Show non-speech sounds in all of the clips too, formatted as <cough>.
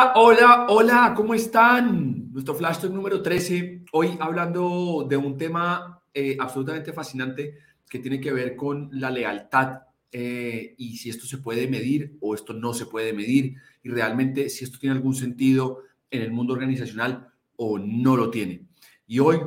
Hola, hola, ¿cómo están? Nuestro Flash Talk número 13, hoy hablando de un tema eh, absolutamente fascinante que tiene que ver con la lealtad eh, y si esto se puede medir o esto no se puede medir y realmente si esto tiene algún sentido en el mundo organizacional o no lo tiene. Y hoy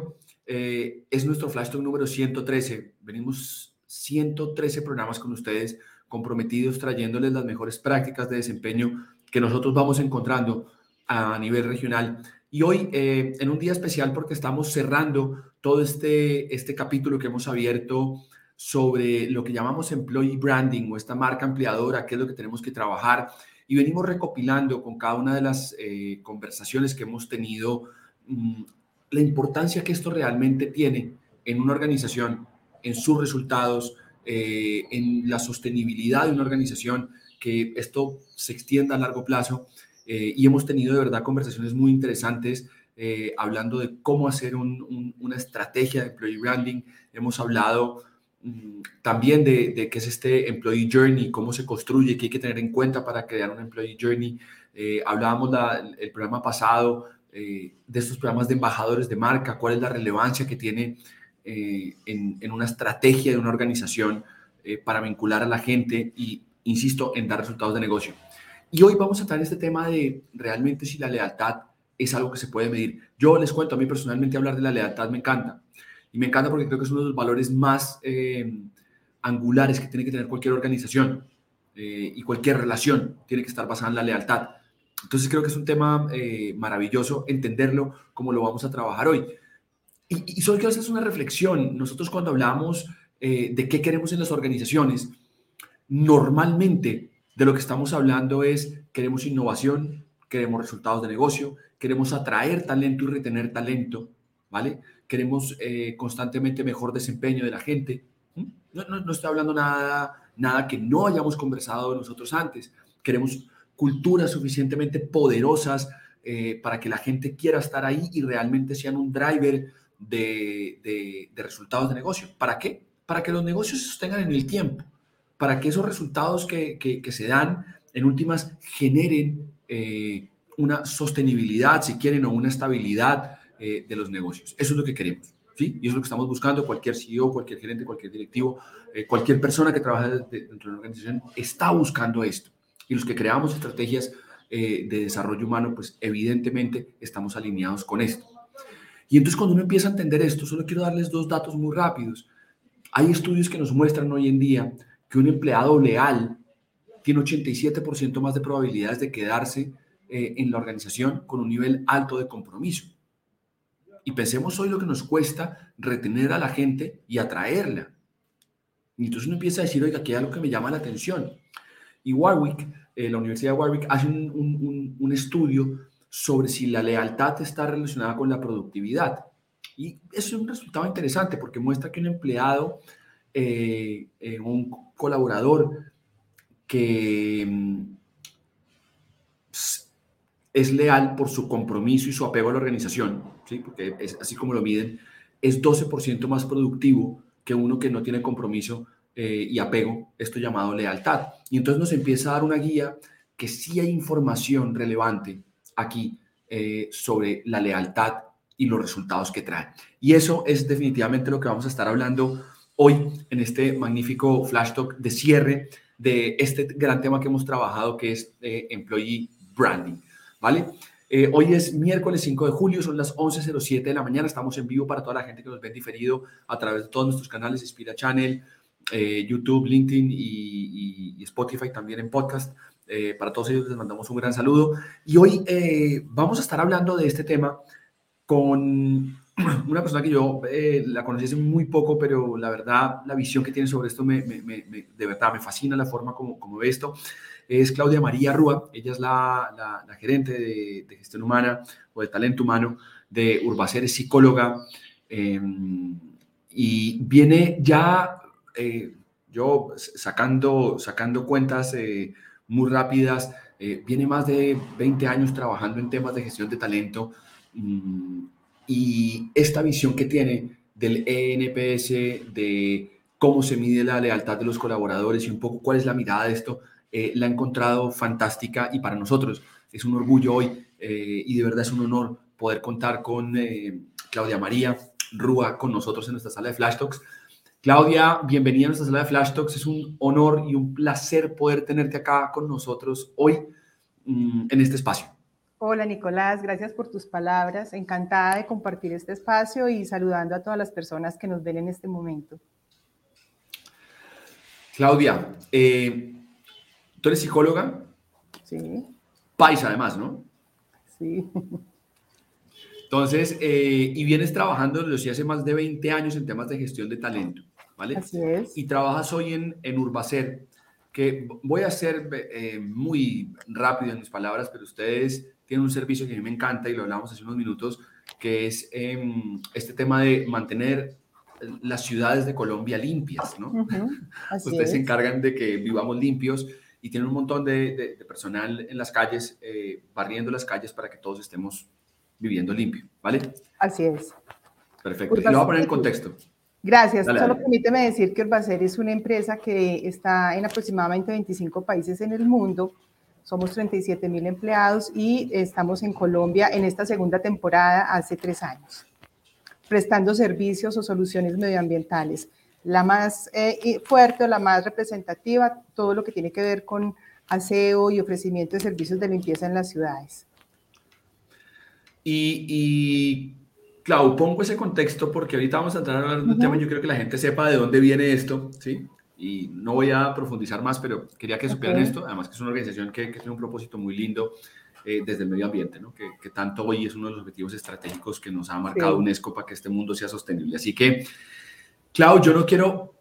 eh, es nuestro Flash Talk número 113. Venimos 113 programas con ustedes comprometidos trayéndoles las mejores prácticas de desempeño que nosotros vamos encontrando a nivel regional. Y hoy, eh, en un día especial, porque estamos cerrando todo este, este capítulo que hemos abierto sobre lo que llamamos employee branding o esta marca ampliadora, qué es lo que tenemos que trabajar. Y venimos recopilando con cada una de las eh, conversaciones que hemos tenido mm, la importancia que esto realmente tiene en una organización, en sus resultados, eh, en la sostenibilidad de una organización, que esto se extienda a largo plazo. Eh, y hemos tenido de verdad conversaciones muy interesantes eh, hablando de cómo hacer una estrategia de employee branding. Hemos hablado mm, también de, qué es este employee journey, cómo se construye, qué hay que tener en cuenta para crear un employee journey. hablábamos el programa pasado de estos programas de embajadores de marca, cuál es la relevancia que tiene en, en, una estrategia de una organización para vincular a la gente y insisto, en dar resultados de negocio. Y hoy vamos a tratar este tema de realmente si la lealtad es algo que se puede medir. Yo les cuento, a mí personalmente hablar de la lealtad me encanta. Y me encanta porque creo que es uno de los valores más eh, angulares que tiene que tener cualquier organización eh, y cualquier relación tiene que estar basada en la lealtad. Entonces creo que es un tema eh, maravilloso entenderlo como lo vamos a trabajar hoy. Y, y solo quiero hacer una reflexión. Nosotros cuando hablamos de qué queremos en las organizaciones, normalmente de lo que estamos hablando es queremos innovación, queremos resultados de negocio, queremos atraer talento y retener talento, ¿vale? Queremos eh, constantemente mejor desempeño de la gente. No, no, estoy hablando nada, nada que no hayamos conversado nosotros antes. Queremos culturas suficientemente poderosas eh, para que la gente quiera estar ahí y realmente sean un driver de, de, de resultados de negocio. ¿Para qué? Para que los negocios se sostengan en el tiempo para que esos resultados que, se dan en últimas generen eh, una sostenibilidad, si quieren, o una estabilidad eh, de los negocios. Eso es lo que queremos. ¿sí? Y eso es lo que estamos buscando. Cualquier CEO, cualquier gerente, cualquier directivo, eh, cualquier persona que trabaja dentro de una organización está buscando esto. Y los que creamos estrategias de desarrollo humano, pues evidentemente estamos alineados con esto. Y entonces cuando uno empieza a entender esto, solo quiero darles dos datos muy rápidos. Hay estudios que nos muestran hoy en día que un empleado leal tiene 87% más de probabilidades de quedarse eh, en la organización con un nivel alto de compromiso. Y pensemos hoy lo que nos cuesta retener a la gente y atraerla. Y entonces uno empieza a decir, oiga, aquí hay algo que me llama la atención. Y Warwick, eh, la Universidad de Warwick, hace un, un, estudio sobre si la lealtad está relacionada con la productividad. Y eso es un resultado interesante porque muestra que un empleado, eh, eh, un colaborador que mm, es leal por su compromiso y su apego a la organización, ¿sí? porque es así como lo miden, es 12% más productivo que uno que no tiene compromiso eh, y apego, esto llamado lealtad. Y entonces nos empieza a dar una guía que sí hay información relevante aquí eh, sobre la lealtad y los resultados que trae. Y eso es definitivamente lo que vamos a estar hablando hoy en este magnífico flash talk de cierre de este gran tema que hemos trabajado, que es eh, Employee Branding. ¿vale? Eh, hoy es miércoles 5 de julio, son las 11.07 de la mañana, estamos en vivo para toda la gente que nos ve diferido a través de todos nuestros canales, Inspira Channel, eh, YouTube, LinkedIn y, Spotify también en podcast. Para todos ellos les mandamos un gran saludo. Y hoy vamos a estar hablando de este tema con <clears throat> una persona que yo la conocí hace muy poco, pero la verdad, la visión que tiene sobre esto, me, de verdad, me fascina la forma como, como ve esto es Claudia María Rúa. Ella es la, gerente de, gestión humana o de talento humano de Urbacer, es psicóloga em, y viene ya, eh, yo sacando, sacando cuentas eh, muy rápidas, eh, viene más de 20 años trabajando en temas de gestión de talento mm, y esta visión que tiene del ENPS, de cómo se mide la lealtad de los colaboradores y un poco cuál es la mirada de esto, eh, la he encontrado fantástica y para nosotros es un orgullo hoy eh, y de verdad es un honor poder contar con eh, Claudia María Rúa con nosotros en nuestra sala de Flash Talks. Claudia, bienvenida a nuestra sala de Flash Talks. Es un honor y un placer poder tenerte acá con nosotros hoy mm, en este espacio. Hola Nicolás, gracias por tus palabras. Encantada de compartir este espacio y saludando a todas las personas que nos ven en este momento. Claudia, eh, ¿Tú eres psicóloga? Sí. Paisa, además, ¿no? Sí. Entonces, eh, y vienes trabajando desde hace más de 20 años en temas de gestión de talento, ¿vale? Así es. Y trabajas hoy en, en Urbacer, que voy a ser eh, muy rápido en mis palabras, pero ustedes tienen un servicio que a mí me encanta y lo hablamos hace unos minutos, que es em, este tema de mantener las ciudades de Colombia limpias, ¿no? <laughs> ustedes se encargan de que vivamos limpios y tiene un montón de, personal en las calles, eh, barriendo las calles para que todos estemos viviendo limpio, ¿vale? Así es. Perfecto. Y lo voy a poner en contexto. Gracias. Solo permíteme decir que Urbacer es una empresa que está en aproximadamente 25 países en el mundo. Somos 37 mil empleados y estamos en Colombia en esta segunda temporada hace tres años, prestando servicios o soluciones medioambientales la más eh, fuerte o la más representativa, todo lo que tiene que ver con aseo y ofrecimiento de servicios de limpieza en las ciudades. Y, y Clau, pongo ese contexto porque ahorita vamos a entrar a hablar de un tema, yo creo que la gente sepa de dónde viene esto, ¿sí? Y no voy a profundizar más, pero quería que supieran esto, además que es una organización que, que tiene un propósito muy lindo eh, desde el medio ambiente, ¿no? que, que, tanto hoy es uno de los objetivos estratégicos que nos ha marcado UNESCO para que este mundo sea sostenible. Así que Clau, yo no quiero,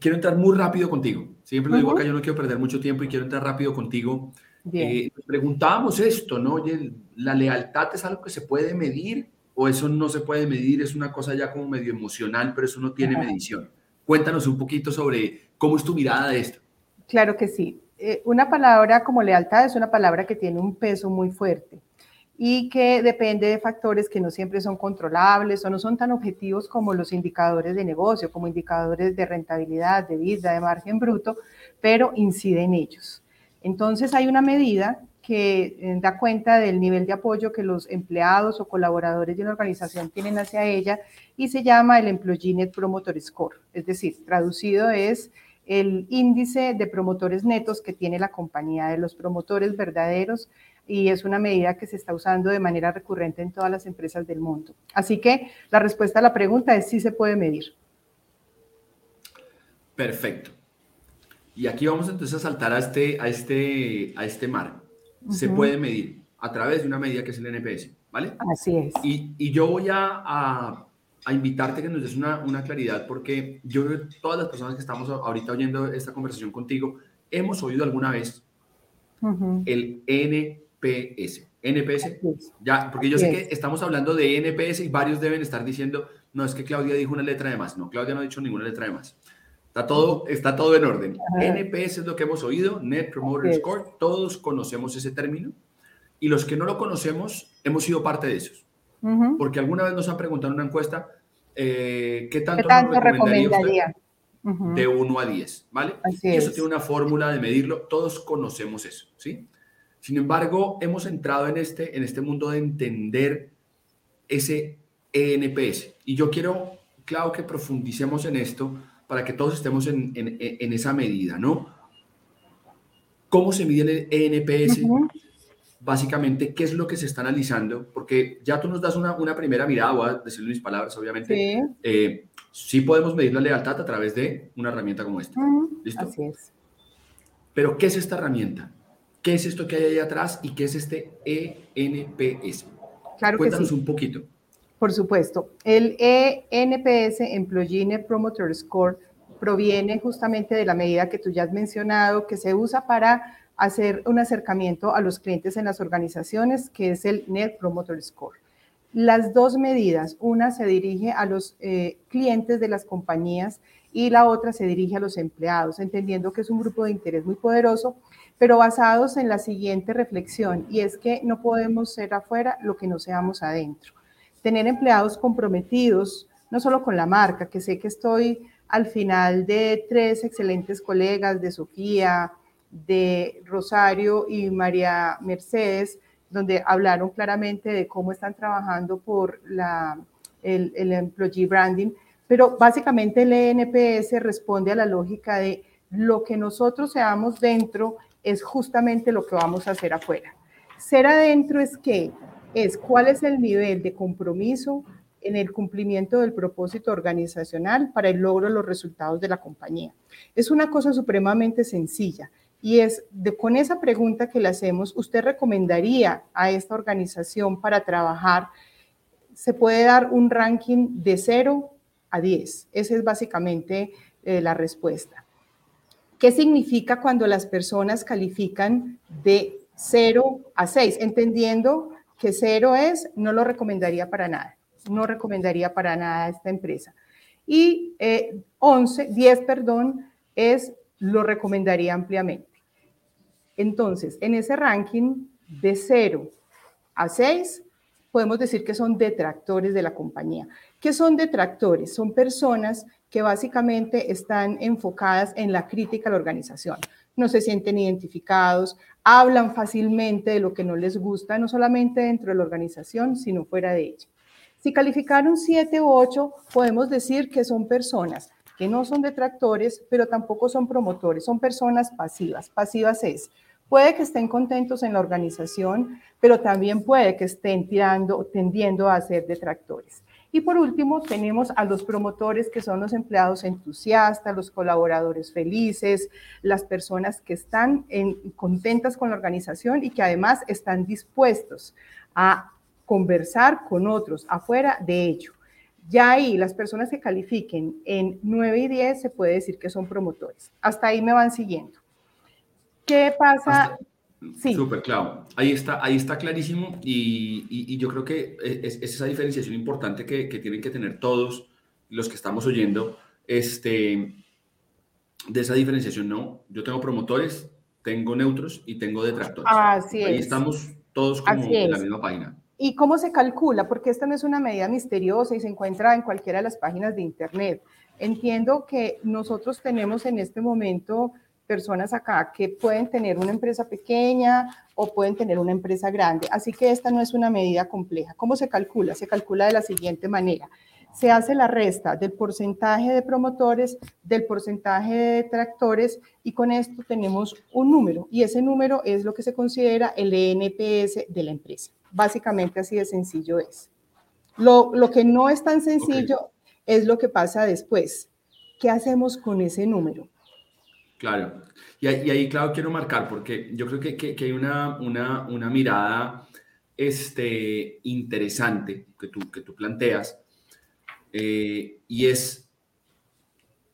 quiero entrar muy rápido contigo. Siempre lo digo acá, yo no quiero perder mucho tiempo y quiero entrar rápido contigo. Eh, preguntábamos esto, ¿no? Oye, ¿la lealtad es algo que se puede medir o eso no se puede medir? Es una cosa ya como medio emocional, pero eso no tiene medición. Cuéntanos un poquito sobre cómo es tu mirada de esto. Claro que sí. Eh, una palabra como lealtad es una palabra que tiene un peso muy fuerte y que depende de factores que no siempre son controlables o no son tan objetivos como los indicadores de negocio, como indicadores de rentabilidad, de vida, de margen bruto, pero incide en ellos. Entonces hay una medida que eh, da cuenta del nivel de apoyo que los empleados o colaboradores de una organización tienen hacia ella y se llama el Employee Net Promoter Score. Es decir, traducido es el índice de promotores netos que tiene la compañía, de los promotores verdaderos, y es una medida que se está usando de manera recurrente en todas las empresas del mundo. Así que la respuesta a la pregunta es sí se puede medir. Perfecto. Y aquí vamos entonces a saltar a este, a este, a este mar. Se puede medir a través de una medida que es el NPS, ¿vale? Así es. Y, y yo voy a, a, a, invitarte que nos des una, una claridad porque yo creo que todas las personas que estamos ahorita oyendo esta conversación contigo hemos oído alguna vez el NPS. NPS, ya, porque yo sé que estamos hablando de NPS y varios deben estar diciendo, no, es que Claudia dijo una letra de más. No, Claudia no ha dicho ninguna letra de más. Está todo, está todo en orden. NPS es lo que hemos oído, Net Promoter Score. Todos conocemos ese término. Y los que no lo conocemos, hemos sido parte de esos. Porque alguna vez nos han preguntado en una encuesta, eh, ¿qué tanto, ¿Qué recomendaría? De 1 a 10, ¿vale? y eso tiene una fórmula de medirlo. Todos conocemos eso, ¿sí? Sin embargo, hemos entrado en este, en este mundo de entender ese NPS. Y yo quiero, claro, que profundicemos en esto para que todos estemos en, en, esa medida, ¿no? ¿Cómo se mide el ENPS? Básicamente, ¿qué es lo que se está analizando? Porque ya tú nos das una, una primera mirada, voy a decirlo en mis palabras, obviamente. Sí. Eh, sí podemos medir la lealtad a través de una herramienta como esta. ¿Listo? Así es. Pero, ¿qué es esta herramienta? ¿Qué es esto que hay ahí atrás y qué es este ENPS? Claro Cuéntanos un poquito. Por supuesto. El ENPS, Employee Net Promoter Score, proviene justamente de la medida que tú ya has mencionado, que se usa para hacer un acercamiento a los clientes en las organizaciones, que es el Net Promoter Score. Las dos medidas, una se dirige a los eh, clientes de las compañías y la otra se dirige a los empleados, entendiendo que es un grupo de interés muy poderoso, pero basados en la siguiente reflexión, y es que no podemos ser afuera lo que no seamos adentro tener empleados comprometidos, no solo con la marca, que sé que estoy al final de tres excelentes colegas de Sofía, de Rosario y María Mercedes, donde hablaron claramente de cómo están trabajando por la, el, el employee branding, pero básicamente el ENPS responde a la lógica de lo que nosotros seamos dentro es justamente lo que vamos a hacer afuera. Ser adentro es que es cuál es el nivel de compromiso en el cumplimiento del propósito organizacional para el logro de los resultados de la compañía. Es una cosa supremamente sencilla y es de, con esa pregunta que le hacemos, ¿usted recomendaría a esta organización para trabajar? Se puede dar un ranking de 0 a 10. Esa es básicamente eh, la respuesta. ¿Qué significa cuando las personas califican de 0 a 6? Entendiendo que cero es, no lo recomendaría para nada. No recomendaría para nada esta empresa. Y 11, eh, 10, perdón, es lo recomendaría ampliamente. Entonces, en ese ranking de 0 a 6, podemos decir que son detractores de la compañía. ¿Qué son detractores? Son personas que básicamente están enfocadas en la crítica a la organización no se sienten identificados, hablan fácilmente de lo que no les gusta, no solamente dentro de la organización, sino fuera de ella. Si calificaron 7 u 8, podemos decir que son personas que no son detractores, pero tampoco son promotores, son personas pasivas. Pasivas es, puede que estén contentos en la organización, pero también puede que estén tirando, tendiendo a ser detractores. Y por último, tenemos a los promotores, que son los empleados entusiastas, los colaboradores felices, las personas que están contentas con la organización y que además están dispuestos a conversar con otros afuera de ello. Ya ahí, las personas que califiquen en 9 y 10 se puede decir que son promotores. Hasta ahí me van siguiendo. ¿Qué pasa? Sí. Súper claro. Ahí está, ahí está clarísimo y, yo creo que es, esa diferenciación importante que, tienen que tener todos los que estamos oyendo. Este, de esa diferenciación, no. Yo tengo promotores, tengo neutros y tengo detractores. Así ahí estamos todos como en la misma página. ¿Y cómo se calcula? Porque esta no es una medida misteriosa y se encuentra en cualquiera de las páginas de Internet. Entiendo que nosotros tenemos en este momento personas acá que pueden tener una empresa pequeña o pueden tener una empresa grande. Así que esta no es una medida compleja. ¿Cómo se calcula? Se calcula de la siguiente manera. Se hace la resta del porcentaje de promotores, del porcentaje de detractores y con esto tenemos un número y ese número es lo que se considera el NPS de la empresa. Básicamente así de sencillo es. Lo, que no es tan sencillo es lo que pasa después. ¿Qué hacemos con ese número? Claro. Y, ahí, claro, quiero marcar, porque yo creo que, hay una, una, mirada este, interesante que tú, que tú planteas, eh, y es,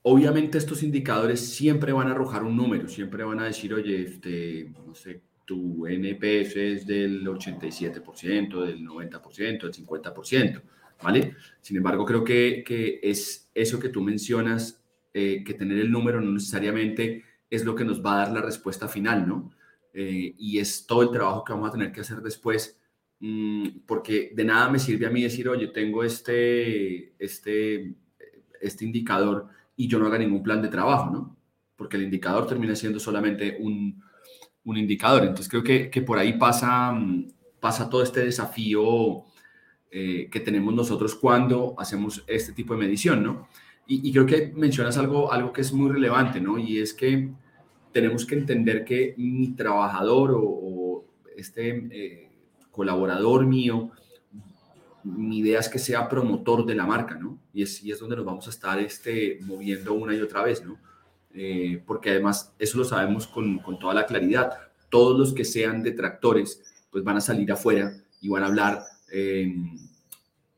obviamente estos indicadores siempre van a arrojar un número, siempre van a decir, oye, este, no sé, tu NPS es del 87%, del 90%, del 50%, ¿vale? Sin embargo, creo que, que es eso que tú mencionas eh, que tener el número no necesariamente es lo que nos va a dar la respuesta final, ¿no? Eh, y es todo el trabajo que vamos a tener que hacer después, mm, porque de nada me sirve a mí decir, oye, tengo este, este, este indicador y yo no haga ningún plan de trabajo, ¿no? Porque el indicador termina siendo solamente un, un indicador. Entonces creo que, que, por ahí pasa, mm, pasa todo este desafío eh, que tenemos nosotros cuando hacemos este tipo de medición, ¿no? Y, creo que mencionas algo, algo que es muy relevante, ¿no? Y es que tenemos que entender que mi trabajador o, este eh, colaborador mío, mi idea es que sea promotor de la marca, ¿no? Y es, y es donde nos vamos a estar este, moviendo una y otra vez, ¿no? Eh, porque además eso lo sabemos con, con, toda la claridad. Todos los que sean detractores, pues van a salir afuera y van a hablar eh,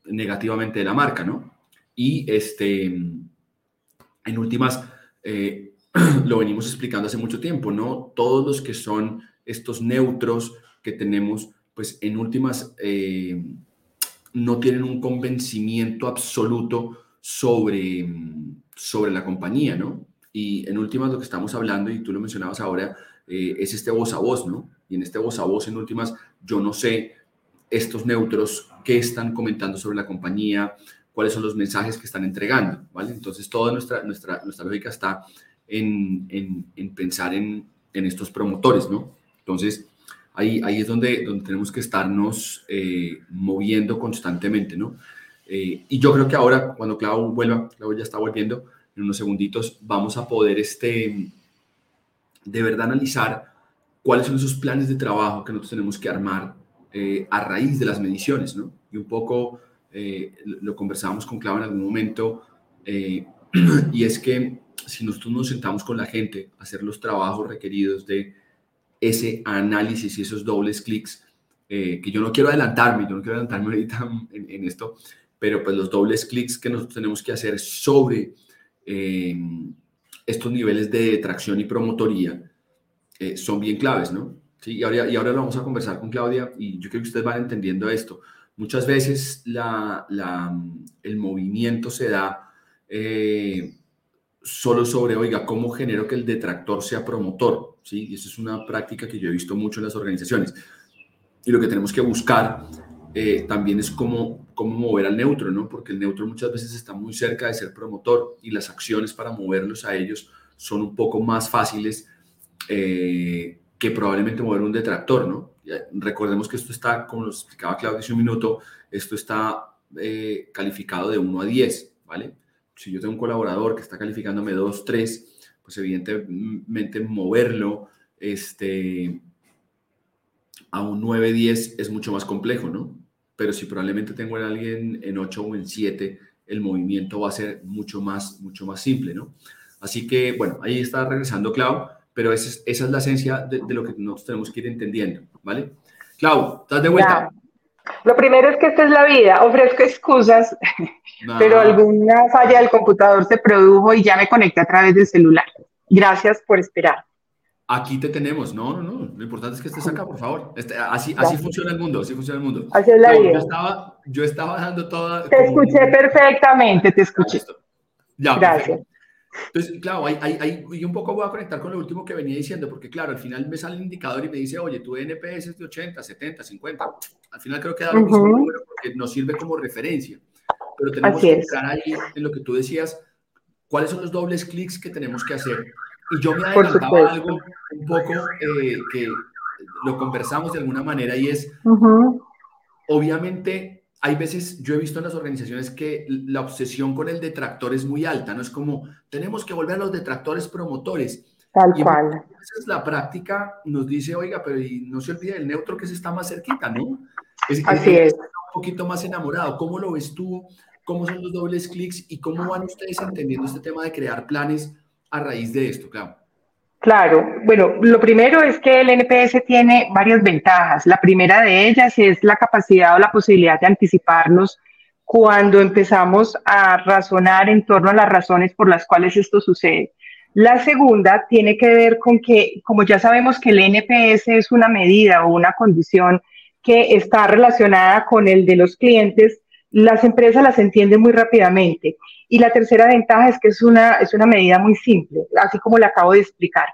negativamente de la marca, ¿no? Y este, en últimas, eh, <clears throat> lo venimos explicando hace mucho tiempo, ¿no? Todos los que son estos neutros que tenemos, pues en últimas, eh, no tienen un convencimiento absoluto sobre, sobre la compañía, ¿no? Y en últimas lo que estamos hablando, y tú lo mencionabas ahora, eh, es este voz a voz, ¿no? Y en este voz a voz, en últimas, yo no sé estos neutros qué están comentando sobre la compañía, cuáles son los mensajes que están entregando, ¿vale? Entonces, toda nuestra, nuestra, nuestra lógica está en, en, pensar en, en, estos promotores, ¿no? Entonces, ahí, ahí es donde, donde tenemos que estarnos eh, moviendo constantemente, ¿no? Eh, y yo creo que ahora, cuando Clau vuelva, Clau ya está volviendo, en unos segunditos, vamos a poder este, de verdad analizar cuáles son esos planes de trabajo que nosotros tenemos que armar eh, a raíz de las mediciones, ¿no? Y un poco eh, lo conversábamos con Clau en algún momento, eh, <clears throat> y es que si nosotros nos sentamos con la gente a hacer los trabajos requeridos de ese análisis y esos dobles clics, eh, que yo no quiero adelantarme, yo no quiero adelantarme <laughs> ahorita en, esto, pero pues los dobles clics que nosotros tenemos que hacer sobre estos niveles de tracción y promotoría son bien claves, ¿no? Sí, y ahora, y ahora lo vamos a conversar con Claudia y yo creo que ustedes van entendiendo esto. Muchas veces el movimiento se da eh, solo sobre, oiga, ¿cómo genero que el detractor sea promotor? ¿Sí? Y eso es una práctica que yo he visto mucho en las organizaciones. Y lo que tenemos que buscar eh, también es cómo, cómo mover al neutro, ¿no? Porque el neutro muchas veces está muy cerca de ser promotor y las acciones para moverlos a ellos son un poco más fáciles eh, que probablemente mover un detractor, ¿no? Recordemos que esto está, como lo explicaba Claudio hace un minuto, esto está eh, calificado de 1 a 10, ¿vale? Si yo tengo un colaborador que está calificándome 2, 3, pues evidentemente moverlo este, a un 9, 10 es mucho más complejo, ¿no? Pero si probablemente tengo a alguien en 8 o en 7, el movimiento va a ser mucho más, mucho más simple, ¿no? Así que, bueno, ahí está regresando Clau pero esa es, esa es la esencia de, lo que nosotros tenemos que ir entendiendo, ¿vale? Clau, ¿estás de vuelta? Lo primero es que esta es la vida, ofrezco excusas, <laughs> pero alguna falla del computador se produjo y ya me conecté a través del celular. Gracias por esperar. Aquí te tenemos, no, no, no, lo importante es que estés acá, por favor. Este, así, así funciona el mundo, así funciona el mundo. Así es la vida. Yo estaba, yo estaba dando toda... Te escuché perfectamente, te escuché. Ya, Gracias. Entonces, claro, hay, hay, y un poco voy a conectar con lo último que venía diciendo, porque claro, al final me sale el indicador y me dice, oye, tu NPS es de 80, 70, 50. Al final creo que da lo mismo número porque nos sirve como referencia. Pero tenemos que entrar ahí en lo que tú decías, cuáles son los dobles clics que tenemos que hacer Y yo me adelantaba algo un poco eh, que lo conversamos de alguna manera y es, obviamente, hay veces, yo he visto en las organizaciones que la obsesión con el detractor es muy alta, ¿no? Es como, tenemos que volver a los detractores promotores. Tal cual. La práctica nos dice, oiga, pero no se olvide del neutro que se está más cerquita, ¿no? Así es. Un poquito más enamorado. ¿Cómo lo ves tú? ¿Cómo son los dobles clics? ¿Y cómo van ustedes entendiendo este tema de crear planes a raíz de esto, claro? Claro, bueno, lo primero es que el NPS tiene varias ventajas. La primera de ellas es la capacidad o la posibilidad de anticiparnos cuando empezamos a razonar en torno a las razones por las cuales esto sucede. La segunda tiene que ver con que, como ya sabemos que el NPS es una medida o una condición que está relacionada con el de los clientes, las empresas las entienden muy rápidamente. Y la tercera ventaja es que es una, es una medida muy simple, así como le acabo de explicar.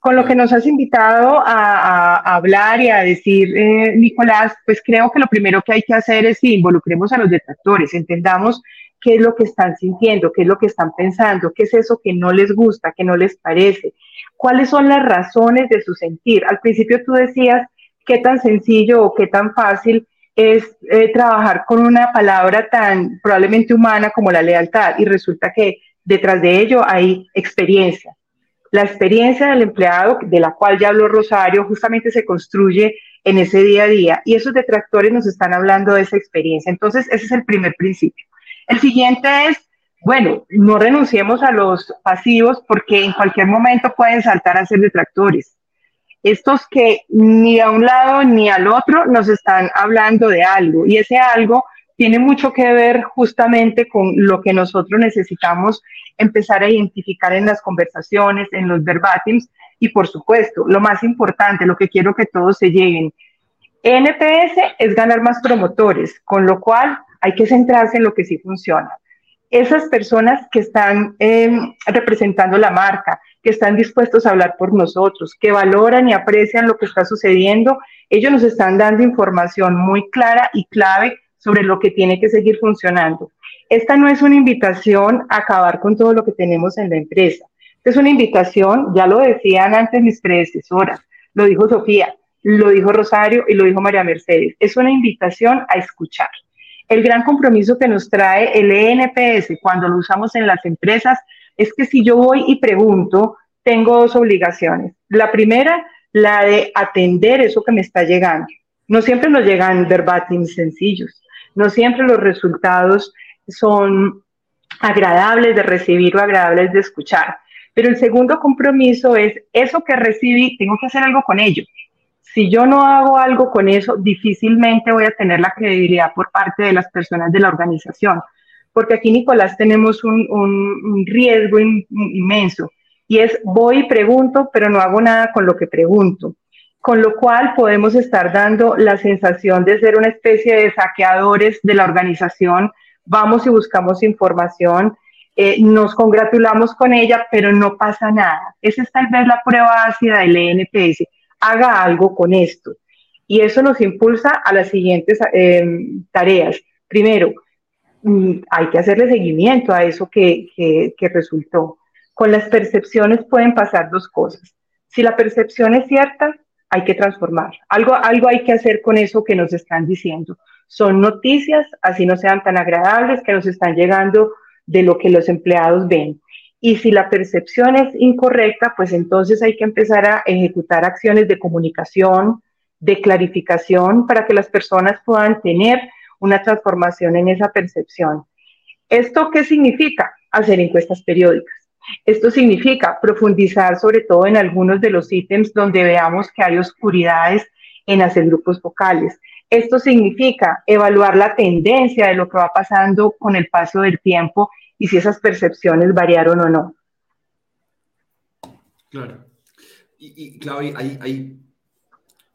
Con lo que nos has invitado a, hablar y a decir, eh, Nicolás, pues creo que lo primero que hay que hacer es que involucremos a los detractores, entendamos qué es lo que están sintiendo, qué es lo que están pensando, qué es eso que no les gusta, que no les parece, cuáles son las razones de su sentir. Al principio tú decías qué tan sencillo o qué tan fácil es eh, trabajar con una palabra tan probablemente humana como la lealtad y resulta que detrás de ello hay experiencia. La experiencia del empleado, de la cual ya habló Rosario, justamente se construye en ese día a día y esos detractores nos están hablando de esa experiencia. Entonces, ese es el primer principio. El siguiente es, bueno, no renunciemos a los pasivos porque en cualquier momento pueden saltar a ser detractores. Estos que ni a un lado ni al otro nos están hablando de algo y ese algo tiene mucho que ver justamente con lo que nosotros necesitamos empezar a identificar en las conversaciones, en los verbatims y por supuesto, lo más importante, lo que quiero que todos se lleguen. NPS es ganar más promotores, con lo cual hay que centrarse en lo que sí funciona. Esas personas que están em, representando la marca, que están dispuestos a hablar por nosotros, que valoran y aprecian lo que está sucediendo, ellos nos están dando información muy clara y clave sobre lo que tiene que seguir funcionando. Esta no es una invitación a acabar con todo lo que tenemos en la empresa. Es una invitación, ya lo decían antes mis predecesoras, lo dijo Sofía, lo dijo Rosario y lo dijo María Mercedes. Es una invitación a escuchar. El gran compromiso que nos trae el ENPS cuando lo usamos en las empresas es que si yo voy y pregunto, tengo dos obligaciones. La primera, la de atender eso que me está llegando. No siempre nos llegan verbatim sencillos, no siempre los resultados son agradables de recibir o agradables de escuchar. Pero el segundo compromiso es eso que recibí, tengo que hacer algo con ello si yo no hago algo con eso, difícilmente voy a tener la credibilidad por parte de las personas de la organización. Porque aquí, Nicolás, tenemos un, riesgo inmenso y es voy y pregunto, pero no hago nada con lo que pregunto. Con lo cual podemos estar dando la sensación de ser una especie de saqueadores de la organización. Vamos y buscamos información, eh, nos congratulamos con ella, pero no pasa nada. Esa es tal vez la prueba ácida del ENPS haga algo con esto. Y eso nos impulsa a las siguientes eh, tareas. Primero, mm, hay que hacerle seguimiento a eso que, que, resultó. Con las percepciones pueden pasar dos cosas. Si la percepción es cierta, hay que transformar. Algo, algo hay que hacer con eso que nos están diciendo. Son noticias, así no sean tan agradables, que nos están llegando de lo que los empleados ven. Y si la percepción es incorrecta, pues entonces hay que empezar a ejecutar acciones de comunicación, de clarificación, para que las personas puedan tener una transformación en esa percepción. ¿Esto qué significa? Hacer encuestas periódicas. Esto significa profundizar sobre todo en algunos de los ítems donde veamos que hay oscuridades en hacer grupos focales. Esto significa evaluar la tendencia de lo que va pasando con el paso del tiempo y si esas percepciones variaron o no. Claro. Y, y Claudia, ahí,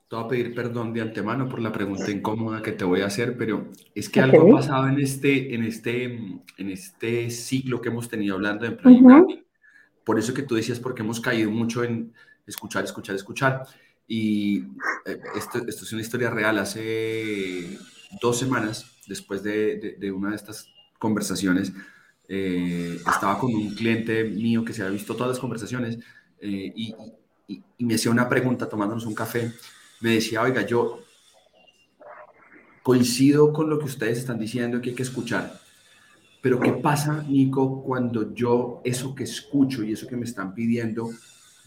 te voy a pedir perdón de antemano por la pregunta incómoda que te voy a hacer, pero es que algo ha pasado en este, en, este, en este ciclo que hemos tenido hablando de employee Por eso que tú decías, porque hemos caído mucho en escuchar, escuchar, escuchar. Y eh, esto, esto, es una historia real. Hace dos semanas, después de, de, de una de estas conversaciones, eh, estaba con un cliente mío que se había visto todas las conversaciones eh, y, me hacía una pregunta tomándonos un café. Me decía, oiga, yo coincido con lo que ustedes están diciendo que hay que escuchar, pero ¿qué pasa, Nico, cuando yo eso que escucho y eso que me están pidiendo,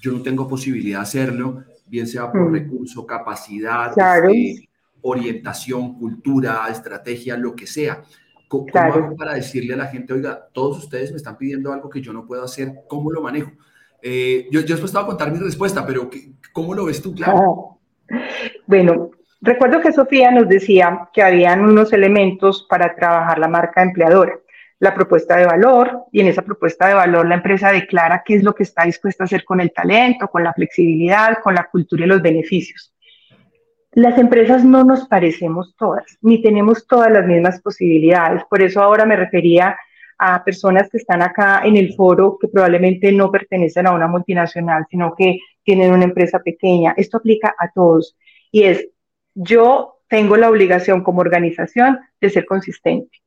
yo no tengo posibilidad de hacerlo, bien sea por mm. recurso, capacidad, este, orientación, cultura, estrategia, lo que sea? ¿Cómo, hago para decirle a la gente, oiga, todos ustedes me están pidiendo algo que yo no puedo hacer, ¿cómo lo manejo? Eh, yo, yo después estaba a contar mi respuesta, pero ¿cómo lo ves tú, claro? Bueno, recuerdo que Sofía nos decía que habían unos elementos para trabajar la marca empleadora, la propuesta de valor, y en esa propuesta de valor la empresa declara qué es lo que está dispuesta a hacer con el talento, con la flexibilidad, con la cultura y los beneficios. Las empresas no nos parecemos todas, ni tenemos todas las mismas posibilidades. Por eso ahora me refería a personas que están acá en el foro que probablemente no pertenecen a una multinacional, sino que tienen una empresa pequeña. Esto aplica a todos. Y es, yo tengo la obligación como organización de ser consistente,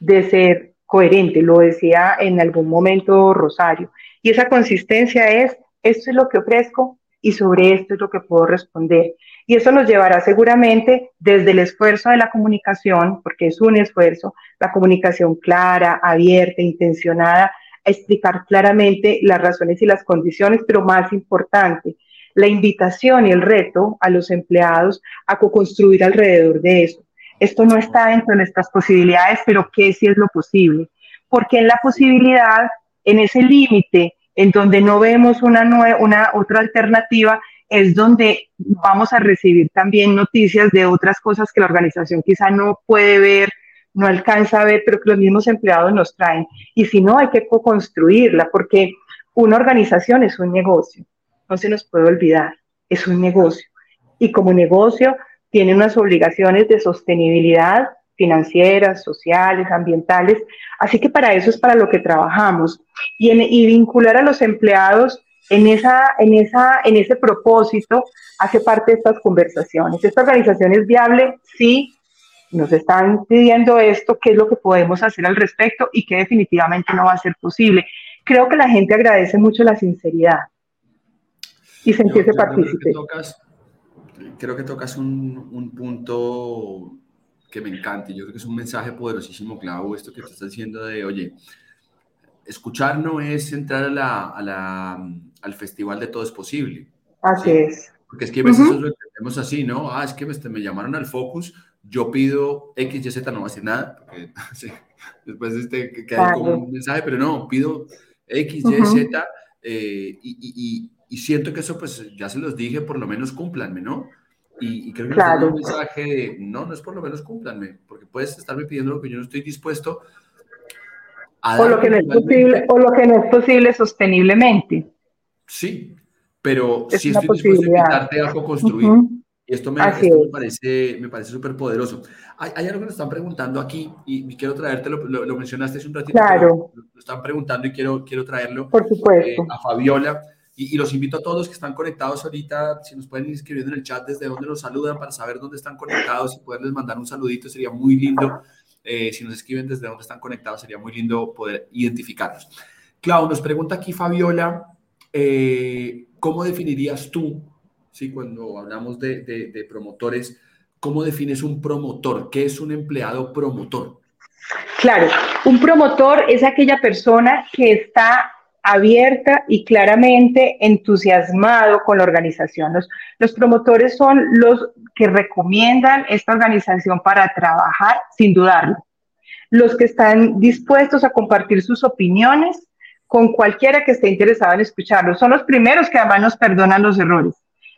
de ser coherente, lo decía en algún momento Rosario. Y esa consistencia es, esto es lo que ofrezco y sobre esto es lo que puedo responder. Y eso nos llevará seguramente desde el esfuerzo de la comunicación, porque es un esfuerzo, la comunicación clara, abierta, intencionada, a explicar claramente las razones y las condiciones, pero más importante, la invitación y el reto a los empleados a co-construir alrededor de eso. Esto no está dentro de nuestras posibilidades, pero ¿qué si es lo posible? Porque en la posibilidad, en ese límite, en donde no vemos una, una otra alternativa, es donde vamos a recibir también noticias de otras cosas que la organización quizá no puede ver, no alcanza a ver, pero que los mismos empleados nos traen. Y si no, hay que co-construirla, porque una organización es un negocio, no se nos puede olvidar, es un negocio. Y como negocio tiene unas obligaciones de sostenibilidad financieras, sociales, ambientales. Así que para eso es para lo que trabajamos. Y, y vincular a los empleados en, esa, en, esa, en ese propósito hace parte de estas conversaciones. ¿Esta organización es viable? Sí. Nos están pidiendo esto, qué es lo que podemos hacer al respecto y que definitivamente no va a ser posible. Creo que la gente agradece mucho la sinceridad y sentirse partícipe. Creo que tocas un, un, punto que me encanta. Yo creo que es un mensaje poderosísimo, Clau, esto que te estás diciendo de, oye, escuchar no es entrar a la, a la, al festival de todo es posible. Así es. Porque es que a veces lo entendemos así, ¿no? Ah, es que me, me, llamaron al Focus, yo pido X, Y, Z, no va a decir nada, porque <laughs> después este, queda como un mensaje, pero no, pido X, Y, Z, eh, y, y, y, siento que eso, pues ya se los dije, por lo menos cúmplanme, ¿no? Y, creo que claro. es un mensaje de, no, no es por lo menos cúmplanme, porque puedes estarme pidiendo lo que yo no estoy dispuesto o lo, que no es posible, o lo que no es posible sosteniblemente. Sí, pero si estoy dispuesto a invitarte a construir. Y esto me, parece me parece súper poderoso. Hay, algo que nos están preguntando aquí y, quiero traerte, lo, lo, mencionaste hace un ratito. Claro. Lo, están preguntando y quiero, quiero traerlo. Por supuesto. Eh, a Fabiola. Y, y, los invito a todos que están conectados ahorita, si nos pueden inscribir en el chat desde donde nos saludan para saber dónde están conectados y poderles mandar un saludito, sería muy lindo. Eh, si nos escriben desde dónde están conectados, sería muy lindo poder identificarlos. Clau, nos pregunta aquí Fabiola, eh, ¿cómo definirías tú, ¿sí? cuando hablamos de, promotores, cómo defines un promotor? ¿Qué es un empleado promotor? Claro, un promotor es aquella persona que está abierta y claramente entusiasmado con la organización. Los, promotores son los que recomiendan esta organización para trabajar sin dudarlo. Los que están dispuestos a compartir sus opiniones con cualquiera que esté interesado en escucharlo. Son los primeros que además nos perdonan los errores.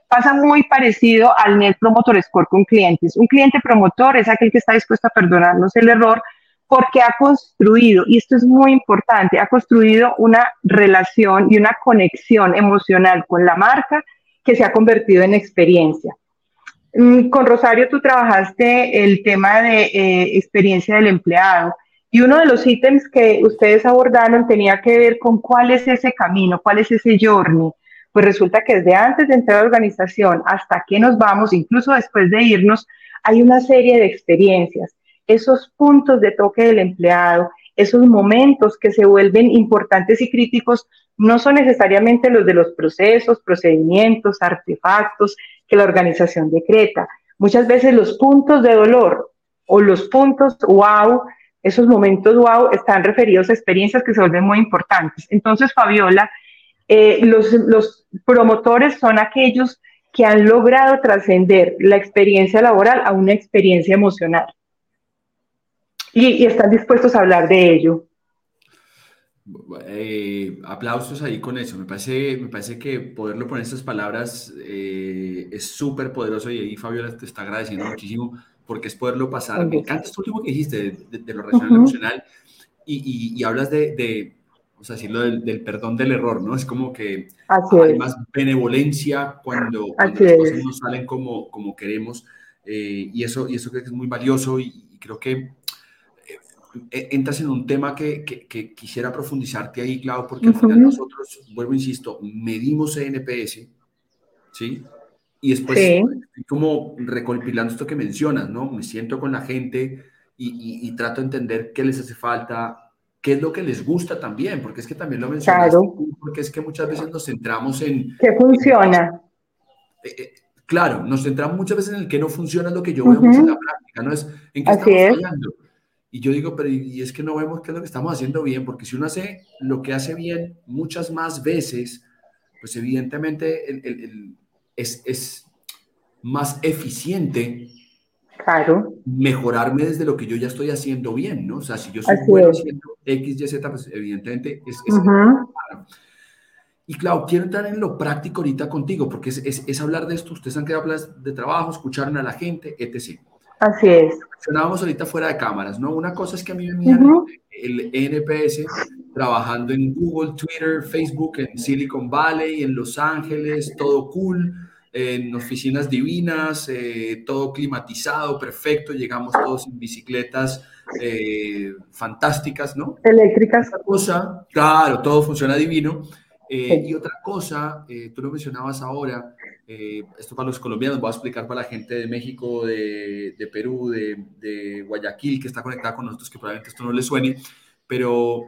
Pasa muy parecido al Net Promotor Score con clientes. Un cliente promotor es aquel que está dispuesto a perdonarnos el error porque ha construido, y esto es muy importante, ha construido una relación y una conexión emocional con la marca que se ha convertido en experiencia. Mm, con Rosario tú trabajaste el tema de eh, experiencia del empleado y uno de los ítems que ustedes abordaron tenía que ver con cuál es ese camino, cuál es ese journey. Pues resulta que desde antes de entrar a la organización hasta que nos vamos, incluso después de irnos, hay una serie de experiencias esos puntos de toque del empleado, esos momentos que se vuelven importantes y críticos, no son necesariamente los de los procesos, procedimientos, artefactos que la organización decreta. Muchas veces los puntos de dolor o los puntos wow, esos momentos wow, están referidos a experiencias que se vuelven muy importantes. Entonces, Fabiola, eh, los, promotores son aquellos que han logrado trascender la experiencia laboral a una experiencia emocional. Y, están dispuestos a hablar de ello. Eh, aplausos ahí con eso. Me parece, me parece que poderlo poner estas palabras eh, es súper poderoso y ahí Fabiola te está agradeciendo muchísimo porque es poderlo pasar. Me encanta esto último que dijiste de, lo racional emocional y, y, hablas de, de, o sea, decirlo del, del, perdón del error, ¿no? Es como que hay más benevolencia cuando, cuando las cosas no salen como, como queremos eh, y, eso, y eso creo que es muy valioso y creo que eh, entras en un tema que, que, quisiera profundizarte ahí, Clau, porque al final nosotros, vuelvo, insisto, medimos NPS, ¿sí? Y después, como recompilando esto que mencionas, ¿no? Me siento con la gente y, y, trato de entender qué les hace falta, qué es lo que les gusta también, porque es que también lo mencionas, porque es que muchas veces nos centramos en... ¿Qué funciona? Eh, eh, claro, nos centramos muchas veces en el que no funciona lo que yo veo en la práctica, ¿no? Es en qué estamos fallando. Y yo digo, pero y es que no vemos qué es lo que estamos haciendo bien, porque si uno hace lo que hace bien muchas más veces, pues evidentemente es, es, más eficiente claro. mejorarme desde lo que yo ya estoy haciendo bien, ¿no? O sea, si yo soy bueno haciendo X, Y, Z, pues evidentemente es... es Y claro, quiero entrar en lo práctico ahorita contigo, porque es, es, es hablar de esto. Ustedes han quedado hablar de trabajo, escucharon a la gente, etc. Así es. Mencionábamos ahorita fuera de cámaras, ¿no? Una cosa es que a mí me miran el NPS trabajando en Google, Twitter, Facebook, en Silicon Valley, en Los Ángeles, todo cool, en oficinas divinas, eh, todo climatizado, perfecto, llegamos todos en bicicletas eh, fantásticas, ¿no? Eléctricas. cosa, claro, todo funciona divino. Eh, y otra cosa, tú lo mencionabas ahora, eh, esto para los colombianos, voy a explicar para la gente de México, de, de Perú, de, de, Guayaquil, que está conectada con nosotros, que probablemente esto no les suene, pero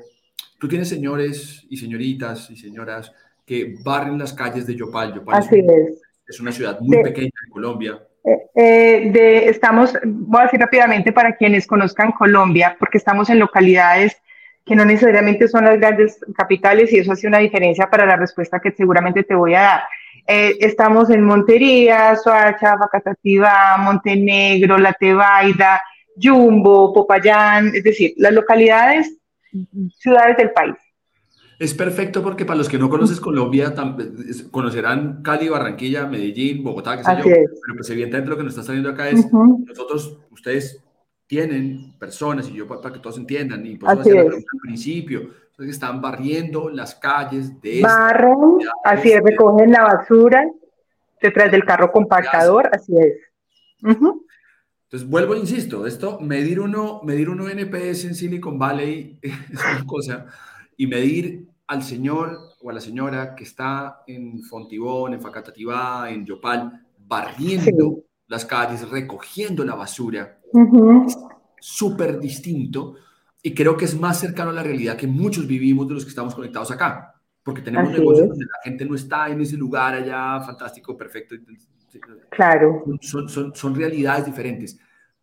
tú tienes señores y señoritas y señoras que barren las calles de Yopal. Yopal Así es, es, una ciudad muy pequeña en Colombia. Eh, eh, de, estamos, voy a decir rápidamente para quienes conozcan Colombia, porque estamos en localidades que no necesariamente son las grandes capitales y eso hace una diferencia para la respuesta que seguramente te voy a dar. Eh, estamos en Montería, Soacha, Facatativá, Montenegro, La Tebaida, Jumbo, Popayán, es decir, las localidades, ciudades del país. Es perfecto porque para los que no conoces Colombia, conocerán Cali, Barranquilla, Medellín, Bogotá, qué sé yo. Pero pues evidentemente lo que nos está saliendo acá es, nosotros, ustedes tienen personas, y yo para, que todos entiendan, y por eso al principio, están barriendo las calles de... Barren, así es, recogen la basura detrás del carro compactador, así es. Entonces, vuelvo, insisto, esto, medir uno, medir uno NPS en Silicon Valley <laughs> es una cosa, y medir al señor o a la señora que está en Fontibón, en Facatativá, en Yopal, barriendo las calles, recogiendo la basura, es súper distinto y creo que es más cercano a la realidad que muchos vivimos de los que estamos conectados acá, porque tenemos negocios donde la gente no está en ese lugar allá, fantástico, perfecto. Claro. Son, son, son realidades diferentes.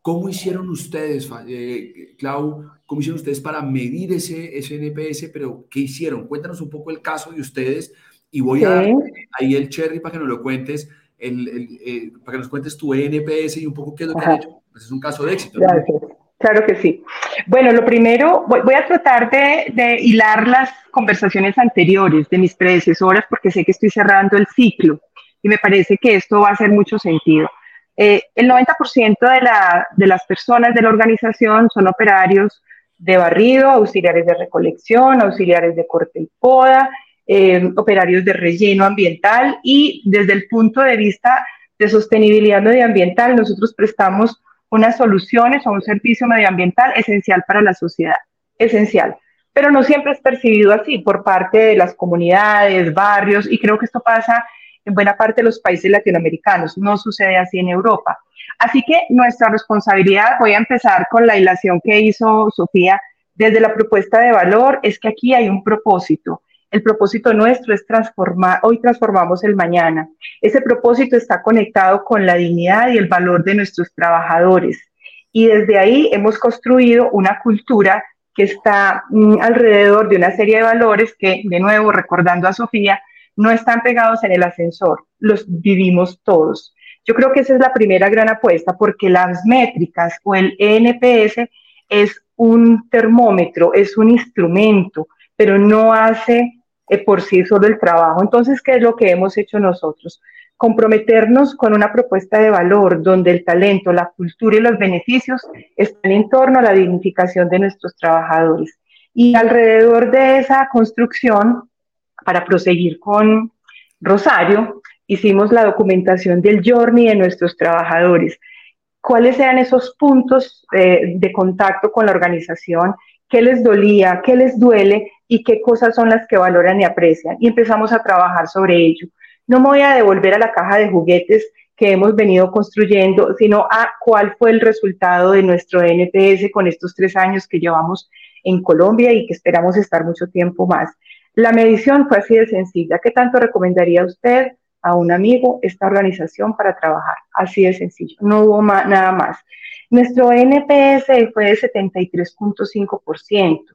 ¿Cómo hicieron ustedes, eh, Clau, cómo hicieron ustedes para medir ese, ese NPS? Pero, ¿qué hicieron? Cuéntanos un poco el caso de ustedes y voy a dar ahí el cherry para que nos lo cuentes, el, el, eh, para que nos cuentes tu NPS y un poco qué es lo que han hecho. Pues es un caso de éxito. Gracias. Claro que sí. Bueno, lo primero, voy, a tratar de, hilar las conversaciones anteriores de mis predecesoras porque sé que estoy cerrando el ciclo y me parece que esto va a hacer mucho sentido. Eh, el 90% de, la, de las personas de la organización son operarios de barrido, auxiliares de recolección, auxiliares de corte y poda, eh, operarios de relleno ambiental y desde el punto de vista de sostenibilidad medioambiental, nosotros prestamos unas soluciones o un servicio medioambiental esencial para la sociedad, esencial. Pero no siempre es percibido así por parte de las comunidades, barrios, y creo que esto pasa en buena parte de los países latinoamericanos, no sucede así en Europa. Así que nuestra responsabilidad, voy a empezar con la ilación que hizo Sofía desde la propuesta de valor, es que aquí hay un propósito El propósito nuestro es transformar, hoy transformamos el mañana. Ese propósito está conectado con la dignidad y el valor de nuestros trabajadores. Y desde ahí hemos construido una cultura que está mm, alrededor de una serie de valores que, de nuevo, recordando a Sofía, no están pegados en el ascensor, los vivimos todos. Yo creo que esa es la primera gran apuesta porque las métricas o el ENPS es un termómetro, es un instrumento, pero no hace eh, por sí solo el trabajo. Entonces, ¿qué es lo que hemos hecho nosotros? Comprometernos con una propuesta de valor donde el talento, la cultura y los beneficios están en torno a la dignificación de nuestros trabajadores. Y alrededor de esa construcción, para proseguir con Rosario, hicimos la documentación del journey de nuestros trabajadores. ¿Cuáles eran esos puntos eh, de contacto con la organización? ¿Qué les dolía? ¿Qué les duele? ¿Y qué cosas son las que valoran y aprecian? Y empezamos a trabajar sobre ello. No me voy a devolver a la caja de juguetes que hemos venido construyendo, sino a cuál fue el resultado de nuestro NPS con estos tres años que llevamos en Colombia y que esperamos estar mucho tiempo más. La medición fue así de sencilla. ¿Qué tanto recomendaría usted a un amigo esta organización para trabajar? Así de sencillo. No hubo nada más. Nuestro NPS fue de 73.5%.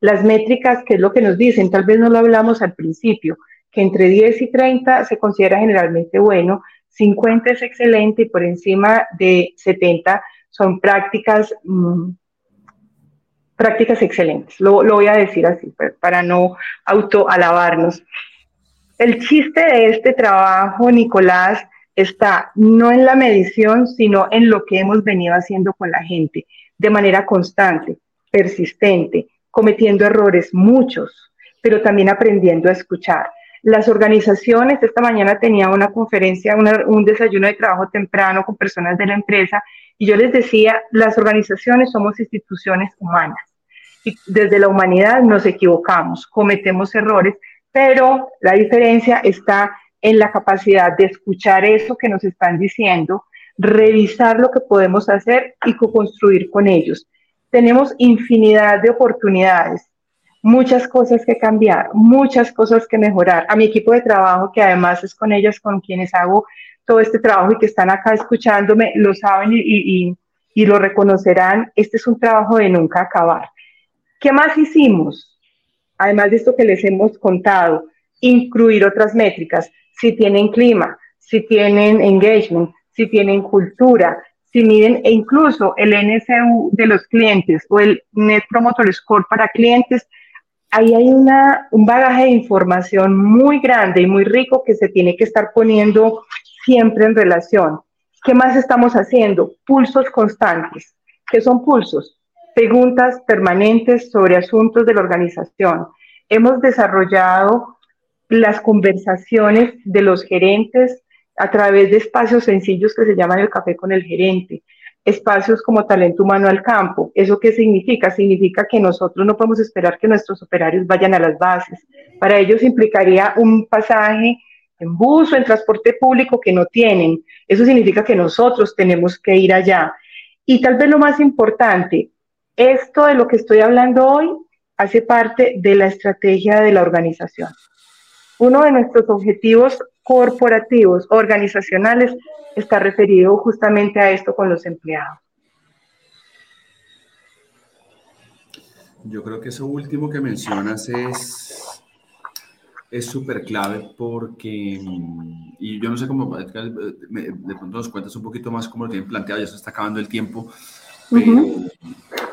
Las métricas, que es lo que nos dicen, tal vez no lo hablamos al principio, que entre 10 y 30 se considera generalmente bueno, 50 es excelente y por encima de 70 son prácticas mm, prácticas excelentes. Lo, voy a decir así, para no autoalabarnos. El chiste de este trabajo, Nicolás, está no en la medición, sino en lo que hemos venido haciendo con la gente, de manera constante, persistente, cometiendo errores, muchos, pero también aprendiendo a escuchar. Las organizaciones, esta mañana tenía una conferencia, un desayuno de trabajo temprano con personas de la empresa y yo les decía, las organizaciones somos instituciones humanas. Desde la humanidad nos equivocamos, cometemos errores, pero la diferencia está en la capacidad de escuchar eso que nos están diciendo, revisar lo que podemos hacer y co-construir con ellos. Tenemos infinidad de oportunidades, muchas cosas que cambiar, muchas cosas que mejorar. A mi equipo de trabajo, que además es con ellas con quienes hago todo este trabajo y que están acá escuchándome, lo saben y, lo reconocerán, este es un trabajo de nunca acabar. ¿Qué más hicimos? Además de esto que les hemos contado, incluir otras métricas, si tienen clima, si tienen engagement, si tienen cultura, si miden e incluso el NSU de los clientes o el Net Promoter Score para clientes, ahí hay un bagaje de información muy grande y muy rico que se tiene que estar poniendo siempre en relación. ¿Qué más estamos haciendo? Pulsos constantes. ¿Qué son pulsos? Preguntas permanentes sobre asuntos de la organización. Hemos desarrollado las conversaciones de los gerentes a través de espacios sencillos que se llaman el café con el gerente, espacios como talento humano al campo. ¿Eso qué significa? Significa que nosotros no podemos esperar que nuestros operarios vayan a las bases. Para ellos implicaría un pasaje en bus o en transporte público que no tienen. Eso significa que nosotros tenemos que ir allá. Y tal vez lo más importante, esto de lo que estoy hablando hoy hace parte de la estrategia de la organización. Uno de nuestros objetivos corporativos, organizacionales, está referido justamente a esto con los empleados. Yo creo que eso último que mencionas es es súper clave porque, y yo no sé cómo, de pronto nos cuentas un poquito más cómo lo tienen planteado, ya se está acabando el tiempo,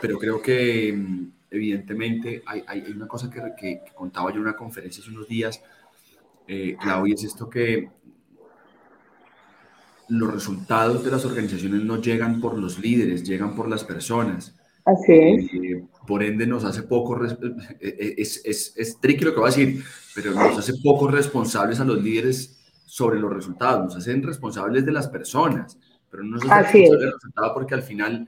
pero, creo que evidentemente hay, hay una cosa que, que, contaba yo en una conferencia hace unos días, eh, Claudia, es esto que los resultados de las organizaciones no llegan por los líderes, llegan por las personas. Así es. Eh, por ende, nos hace poco, eh, eh, es, es, es tricky lo que voy a decir, pero nos hace poco responsables a los líderes sobre los resultados, nos hacen responsables de las personas, pero no nos hacen responsables del resultado porque al final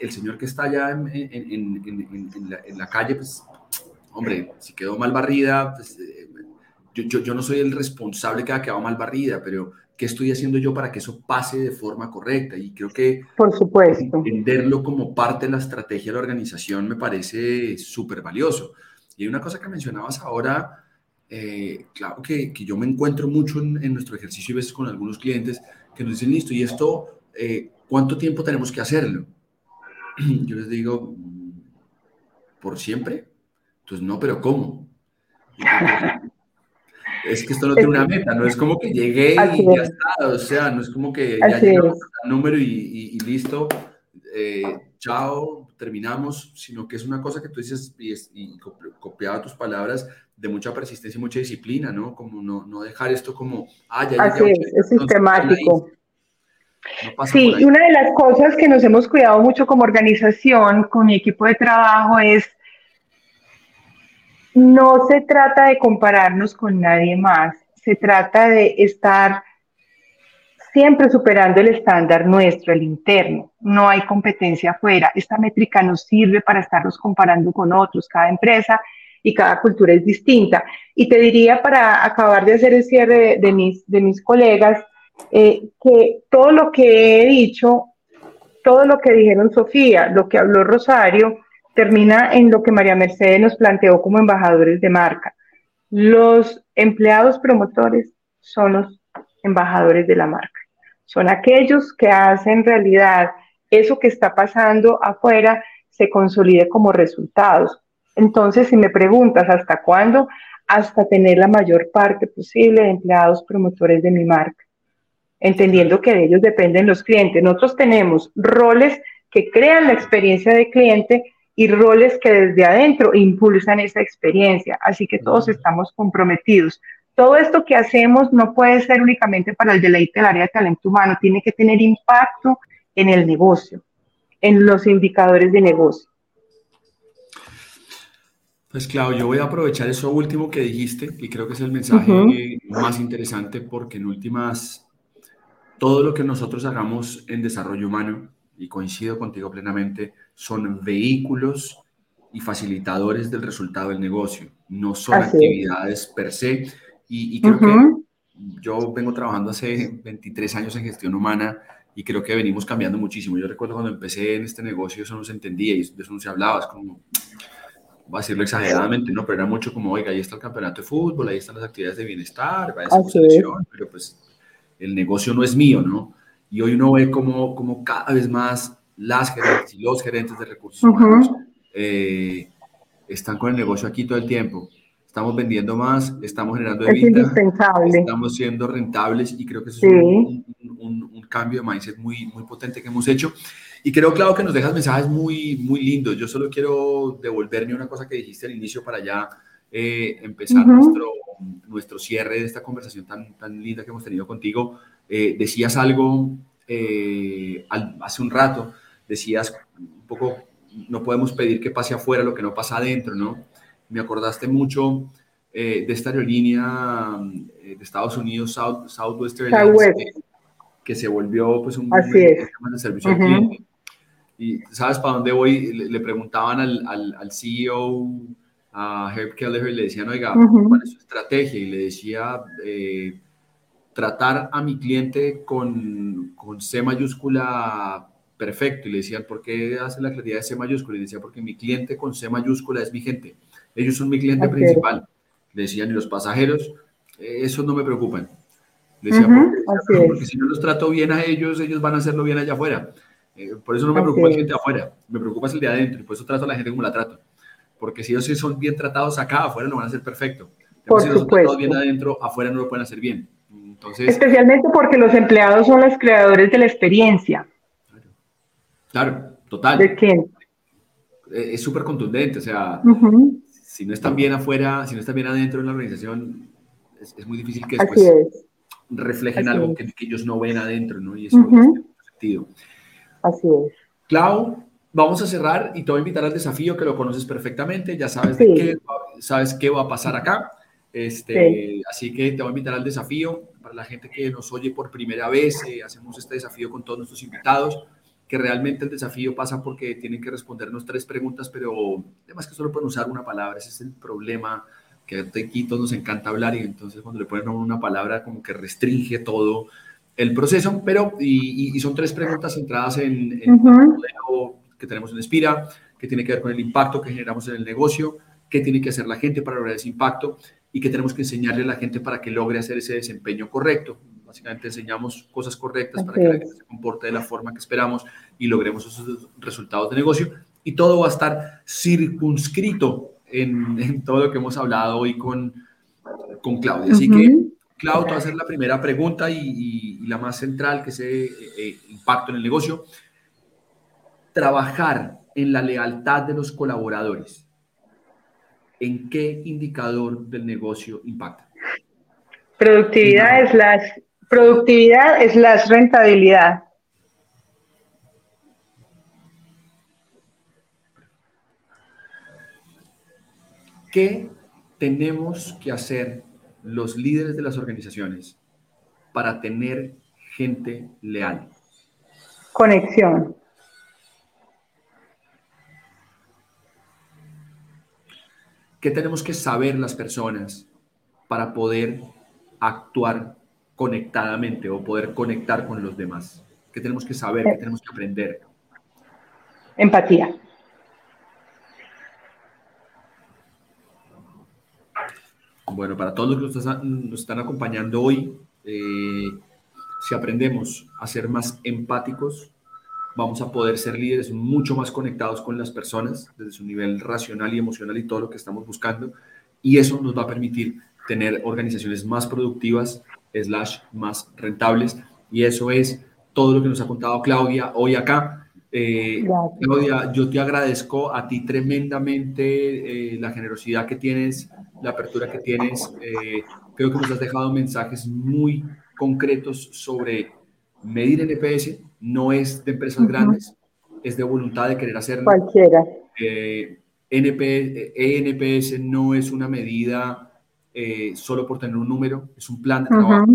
el señor que está allá en, en, en, en la, calle, pues, hombre, si quedó mal barrida, pues, yo, yo, yo, no soy el responsable que ha quedado mal barrida, pero ¿qué estoy haciendo yo para que eso pase de forma correcta? Y creo que Por supuesto. entenderlo como parte de la estrategia de la organización me parece súper valioso. Y hay una cosa que mencionabas ahora, eh, claro que, que, yo me encuentro mucho en, en, nuestro ejercicio y veces con algunos clientes que nos dicen, listo, ¿y esto eh, cuánto tiempo tenemos que hacerlo? <clears throat> Yo les digo, ¿por siempre? Entonces, no, pero ¿cómo? <laughs> es que esto no tiene una meta, no es como que llegué y ya está, o sea, no es como que ya llegamos al número y, y, y listo, eh, chao, terminamos, sino que es una cosa que tú dices y, y copiaba tus palabras de mucha persistencia y mucha disciplina, ¿no? Como no, no dejar esto como, ah, ya Así es, es sistemático. No sí, y una de las cosas que nos hemos cuidado mucho como organización, con mi equipo de trabajo, es no se trata de compararnos con nadie más, se trata de estar siempre superando el estándar nuestro, el interno. No hay competencia afuera. Esta métrica nos sirve para estarnos comparando con otros. Cada empresa y cada cultura es distinta. Y te diría, para acabar de hacer el cierre de, mis, de mis colegas, eh, que todo lo que he dicho, todo lo que dijeron Sofía, lo que habló Rosario, termina en lo que María Mercedes nos planteó como embajadores de marca. Los empleados promotores son los embajadores de la marca. Son aquellos que hacen realidad eso que está pasando afuera se consolide como resultados. Entonces, si me preguntas hasta cuándo, hasta tener la mayor parte posible de empleados promotores de mi marca, entendiendo que de ellos dependen los clientes. Nosotros tenemos roles que crean la experiencia de cliente y roles que desde adentro impulsan esa experiencia. Así que todos estamos comprometidos. Todo esto que hacemos no puede ser únicamente para el deleite del área de talento humano, tiene que tener impacto en el negocio, en los indicadores de negocio. Pues claro, yo voy a aprovechar eso último que dijiste y creo que es el mensaje más interesante porque en últimas, todo lo que nosotros hagamos en desarrollo humano, y coincido contigo plenamente, son vehículos y facilitadores del resultado del negocio, no son actividades per se. Y, creo que yo vengo trabajando hace 23 años en gestión humana y creo que venimos cambiando muchísimo. Yo recuerdo cuando empecé en este negocio eso no se entendía y de eso no se hablaba, es como, voy a decirlo exageradamente, ¿no? Pero era mucho como, oiga, ahí está el campeonato de fútbol, ahí están las actividades de bienestar, va a selección, pero pues el negocio no es mío, ¿no? Y hoy uno ve como, como cada vez más las gerentes y los gerentes de recursos humanos eh, están con el negocio aquí todo el tiempo. Estamos vendiendo más, estamos generando evita, estamos siendo rentables y creo que eso es un, un, cambio de mindset muy, muy potente que hemos hecho. Y creo, claro, que nos dejas mensajes muy, muy lindos. Yo solo quiero devolverme una cosa que dijiste al inicio para ya eh, empezar nuestro, nuestro cierre de esta conversación tan, tan linda que hemos tenido contigo. Eh, decías algo eh, hace un rato, decías un poco, no podemos pedir que pase afuera lo que no pasa adentro, ¿no? Me acordaste mucho de esta aerolínea de Estados Unidos, South, Southwest Airlines, que, se volvió pues un de servicio al cliente. Y ¿sabes para dónde voy? Le, preguntaban al, al, al, CEO, a Herb Kelleher, y le decían, oiga, ¿cuál es su estrategia? Y le decía, eh, tratar a mi cliente con, con C mayúscula perfecto. Y le decían, ¿por qué hace la claridad de C mayúscula? Y decía, porque mi cliente con C mayúscula es mi gente. Ellos son mi cliente principal. Le decían, y los pasajeros, eh, esos no me preocupan. Le decía, porque, si no los trato bien a ellos, ellos van a hacerlo bien allá afuera. Eh, por eso no me preocupa el cliente afuera, me preocupa el de adentro y por eso trato a la gente como la trato. Porque si ellos son bien tratados acá, afuera lo van a hacer perfecto. Por si no son tratados bien adentro, afuera no lo pueden hacer bien. Especialmente porque los empleados son los creadores de la experiencia. Claro, total. ¿De quién? Eh, es súper contundente, o sea, si no están bien afuera, si no están bien adentro de la organización, es, muy difícil que después reflejen algo que, ellos no ven adentro, ¿no? Y eso tiene sentido. Así es. Clau, vamos a cerrar y te voy a invitar al desafío que lo conoces perfectamente, ya sabes, qué, sabes qué va a pasar acá. Este, Así que te voy a invitar al desafío. Para la gente que nos oye por primera vez, eh, hacemos este desafío con todos nuestros invitados, que realmente el desafío pasa porque tienen que respondernos tres preguntas, pero además que solo pueden usar una palabra, ese es el problema, que aquí todos nos encanta hablar y entonces cuando le ponen una palabra como que restringe todo el proceso, pero y, son tres preguntas centradas en, en el modelo que tenemos en Espira, que tiene que ver con el impacto que generamos en el negocio, qué tiene que hacer la gente para lograr ese impacto y qué tenemos que enseñarle a la gente para que logre hacer ese desempeño correcto. Básicamente enseñamos cosas correctas para que la gente se comporte de la forma que esperamos y logremos esos resultados de negocio. Y todo va a estar circunscrito en, todo lo que hemos hablado hoy con, con Claudia. Así que, Claudia, va a hacer la primera pregunta y, la más central, que es el eh, impacto en el negocio. Trabajar en la lealtad de los colaboradores. ¿En qué indicador del negocio impacta? Productividad es las Productividad es la rentabilidad. ¿Qué tenemos que hacer los líderes de las organizaciones para tener gente leal? Conexión. ¿Qué tenemos que saber las personas para poder actuar conectadamente o poder conectar con los demás? ¿Qué tenemos que saber? ¿Qué tenemos que aprender? Empatía. Bueno, para todos los que nos están acompañando hoy, eh, si aprendemos a ser más empáticos, vamos a poder ser líderes mucho más conectados con las personas desde su nivel racional y emocional y todo lo que estamos buscando. Y eso nos va a permitir tener organizaciones más productivas, slash más rentables. Y eso es todo lo que nos ha contado Claudia hoy acá. Eh, Claudia, yo te agradezco a ti tremendamente eh, la generosidad que tienes, la apertura que tienes. Eh, creo que nos has dejado mensajes muy concretos sobre medir NPS. No es de empresas grandes, es de voluntad de querer hacerlo. Cualquiera. NP, ENPS no es una medida eh, solo por tener un número, es un plan de trabajo.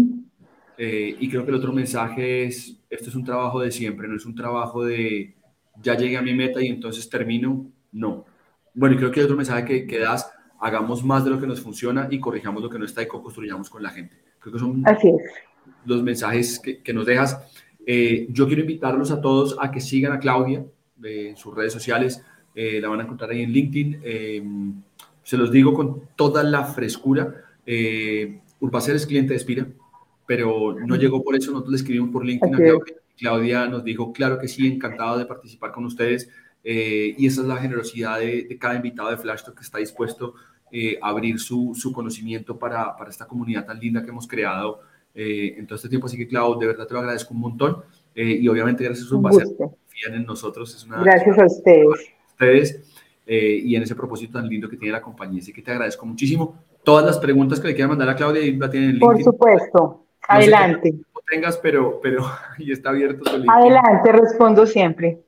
Eh, y creo que el otro mensaje es, esto es un trabajo de siempre, no es un trabajo de ya llegué a mi meta y entonces termino, no. Bueno, y creo que el otro mensaje que, que das, hagamos más de lo que nos funciona y corrijamos lo que no está y co-construyamos con la gente. Creo que son los mensajes que, que nos dejas. Eh, yo quiero invitarlos a todos a que sigan a Claudia en sus redes sociales. la van a encontrar ahí en LinkedIn se los digo con toda la frescura. Eh, Urbacer es cliente de Espira, pero no llegó por eso. Nosotros le escribimos por LinkedIn a Claudia. Claudia nos dijo, claro que sí, encantado de participar con ustedes. Eh, y esa es la generosidad de, cada invitado de Flashtalk que está dispuesto eh, a abrir su, su conocimiento para, para, esta comunidad tan linda que hemos creado eh, en todo este tiempo. Así que, Claudia, de verdad te lo agradezco un montón. y obviamente, gracias a Urbacer, confían en nosotros. Es una, gracias a ustedes. ustedes. Eh, y en ese propósito tan lindo que tiene la compañía. Así que te agradezco muchísimo. Todas las preguntas que le quieran mandar a Claudia la tienen en LinkedIn. Por supuesto. Adelante. No tengas, pero, pero <laughs> y está abierto. Adelante, respondo siempre.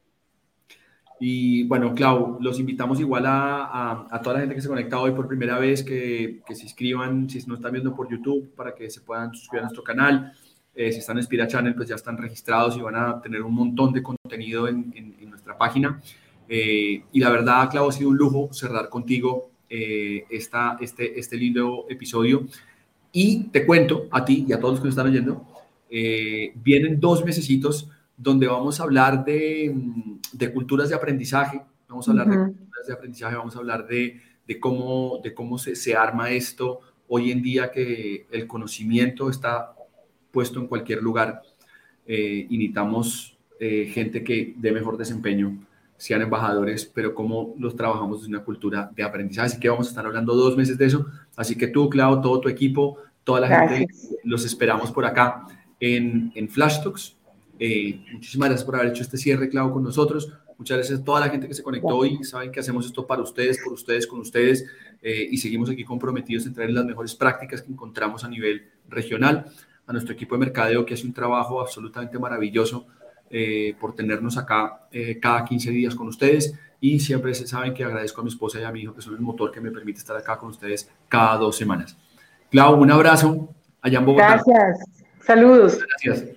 Y bueno, Clau, los invitamos igual a, a, toda la gente que se conecta hoy por primera vez, que, que, se inscriban, si no están viendo por YouTube, para que se puedan suscribir a nuestro canal. Eh, si están en Spira Channel, pues ya están registrados y van a tener un montón de contenido en, en nuestra página. Eh, y la verdad, Clau, ha sido un lujo cerrar contigo eh, esta, este, este lindo episodio. Y te cuento a ti y a todos los que nos están oyendo, eh, vienen dos mesecitos donde vamos a hablar de, de, culturas de aprendizaje, vamos a hablar de culturas de aprendizaje, vamos a hablar de, de cómo, de cómo se, se, arma esto hoy en día que el conocimiento está puesto en cualquier lugar y necesitamos gente que dé mejor desempeño sean embajadores, pero cómo los trabajamos desde una cultura de aprendizaje. Así que vamos a estar hablando dos meses de eso. Así que tú, Clau, todo tu equipo, toda la gente, los esperamos por acá en, en Flash Talks. Eh, muchísimas gracias por haber hecho este cierre, Clau, con nosotros. Muchas gracias a toda la gente que se conectó hoy. Saben que hacemos esto para ustedes, por ustedes, con ustedes. Eh, y seguimos aquí comprometidos en traer las mejores prácticas que encontramos a nivel regional. A nuestro equipo de mercadeo que hace un trabajo absolutamente maravilloso eh, por tenernos acá eh, cada 15 días con ustedes y siempre se saben que agradezco a mi esposa y a mi hijo que son el motor que me permite estar acá con ustedes cada dos semanas. Clau, un abrazo allá en Bogotá. Gracias. Saludos. Gracias.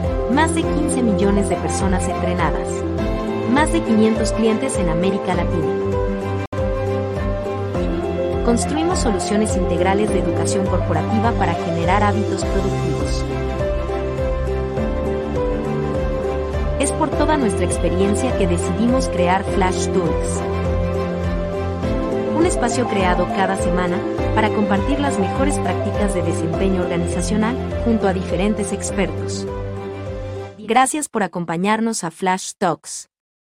más de 15 millones de personas entrenadas, más de 500 clientes en América Latina. Construimos soluciones integrales de educación corporativa para generar hábitos productivos. Es por toda nuestra experiencia que decidimos crear Flash Tools. Un espacio creado cada semana para compartir las mejores prácticas de desempeño organizacional junto a diferentes expertos. Gracias por acompañarnos a Flash Talks.